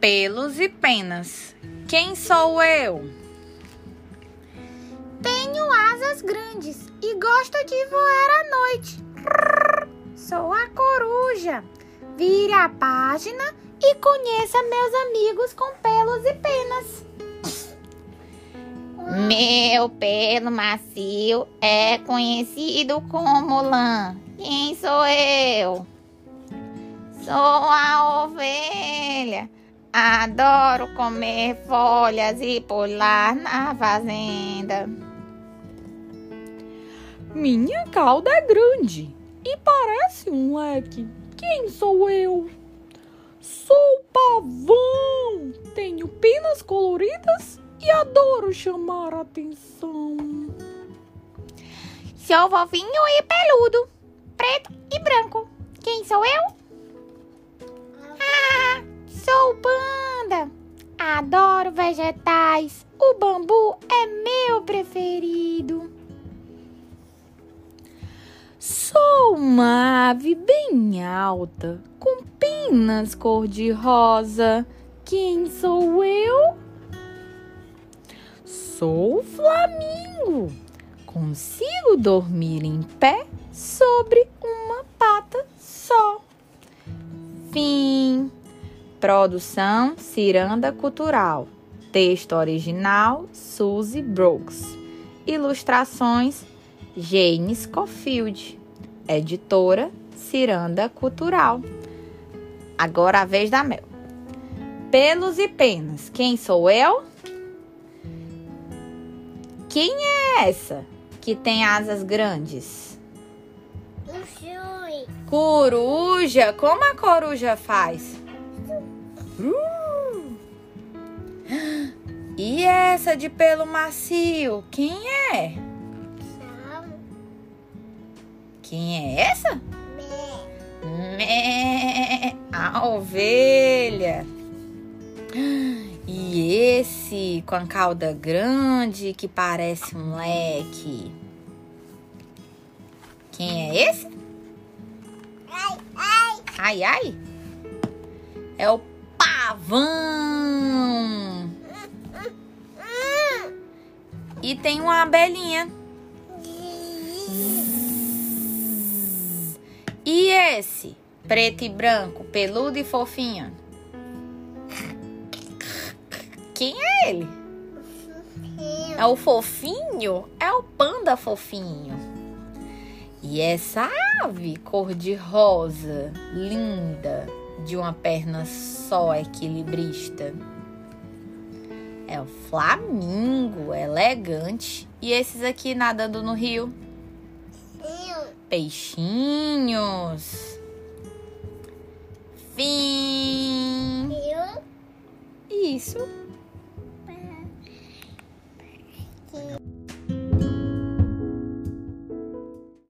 Pelos e penas. Quem sou eu? Tenho asas grandes e gosto de voar à noite. Sou a coruja. Vire a página e conheça meus amigos com pelos e penas. Meu pelo macio é conhecido como lã. Quem sou eu? Sou a ovelha. Adoro comer folhas e pular na fazenda. Minha cauda é grande e parece um leque. Quem sou eu? Sou pavão. Tenho penas coloridas e adoro chamar a atenção. Sou fofinho e peludo, preto e branco. Quem sou eu? Ah, sou panda. Adoro vegetais. O bambu é meu preferido. Sou uma ave bem alta, com penas cor-de-rosa. Quem sou eu? Sou o flamingo. Consigo dormir em pé sobre uma pata só. Fim. Produção Ciranda Cultural. Texto original Suzy Brooks. Ilustrações Jane Scofield. Editora Ciranda Cultural. Agora a vez da Mel. Pelos e penas. Quem sou eu? Quem é essa que tem asas grandes? Coruja. Como a coruja faz? Uh. E essa de pelo macio? Quem é? Quem é essa? Mé. A ovelha. E esse com a cauda grande que parece um leque. Quem é esse? Ai, ai. É o pavão. E tem uma abelhinha. E esse? Preto e branco, peludo e fofinho. Quem é ele? É o fofinho? É o panda fofinho. E essa ave cor-de-rosa, linda, de uma perna só equilibrista. É o flamingo, elegante. E esses aqui nadando no rio? Peixinhos.